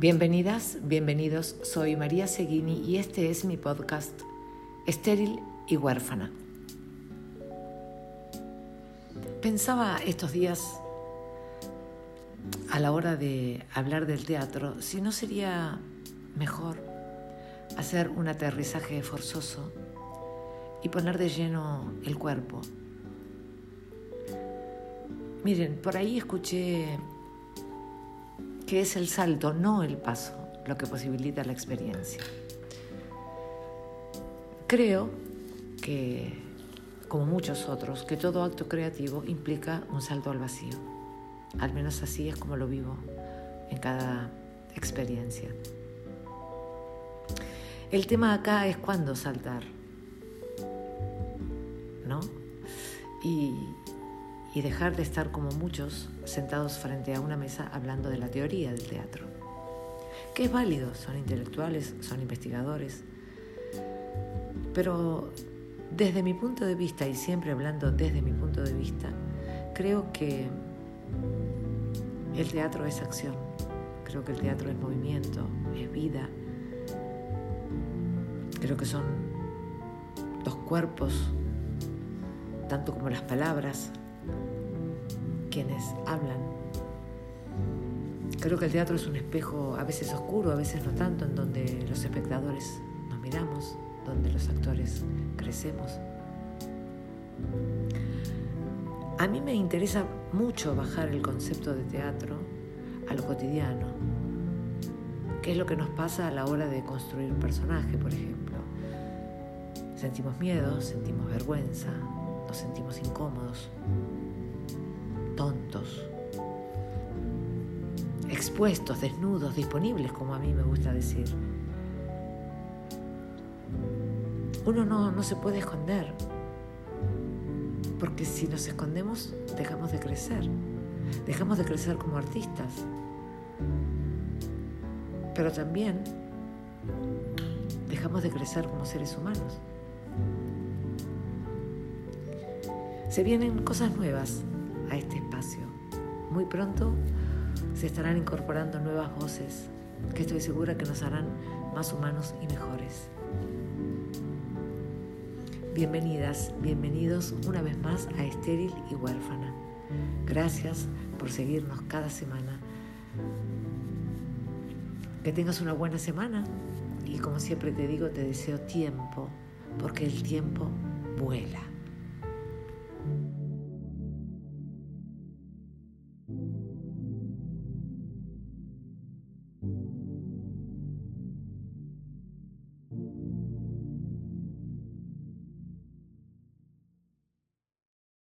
Bienvenidas, bienvenidos, soy María Seguini y este es mi podcast Estéril y huérfana. Pensaba estos días, a la hora de hablar del teatro, si no sería mejor hacer un aterrizaje forzoso y poner de lleno el cuerpo. Miren, por ahí escuché que es el salto, no el paso, lo que posibilita la experiencia. Creo que, como muchos otros, que todo acto creativo implica un salto al vacío. Al menos así es como lo vivo en cada experiencia. El tema acá es cuándo saltar, ¿no? Y, y dejar de estar como muchos sentados frente a una mesa hablando de la teoría del teatro. Que es válido, son intelectuales, son investigadores. Pero desde mi punto de vista, y siempre hablando desde mi punto de vista, creo que el teatro es acción, creo que el teatro es movimiento, es vida. Creo que son los cuerpos, tanto como las palabras, quienes hablan. Creo que el teatro es un espejo a veces oscuro, a veces no tanto, en donde los espectadores nos miramos, donde los actores crecemos. A mí me interesa mucho bajar el concepto de teatro a lo cotidiano. ¿Qué es lo que nos pasa a la hora de construir un personaje, por ejemplo? Sentimos miedo, sentimos vergüenza, nos sentimos incómodos, tontos, expuestos, desnudos, disponibles, como a mí me gusta decir. Uno no, no se puede esconder, porque si nos escondemos dejamos de crecer, dejamos de crecer como artistas, pero también dejamos de crecer como seres humanos. Se vienen cosas nuevas a este espacio. Muy pronto se estarán incorporando nuevas voces que estoy segura que nos harán más humanos y mejores. Bienvenidas, bienvenidos una vez más a Estéril y Huérfana. Gracias por seguirnos cada semana. Que tengas una buena semana y como siempre te digo, te deseo tiempo, porque el tiempo vuela.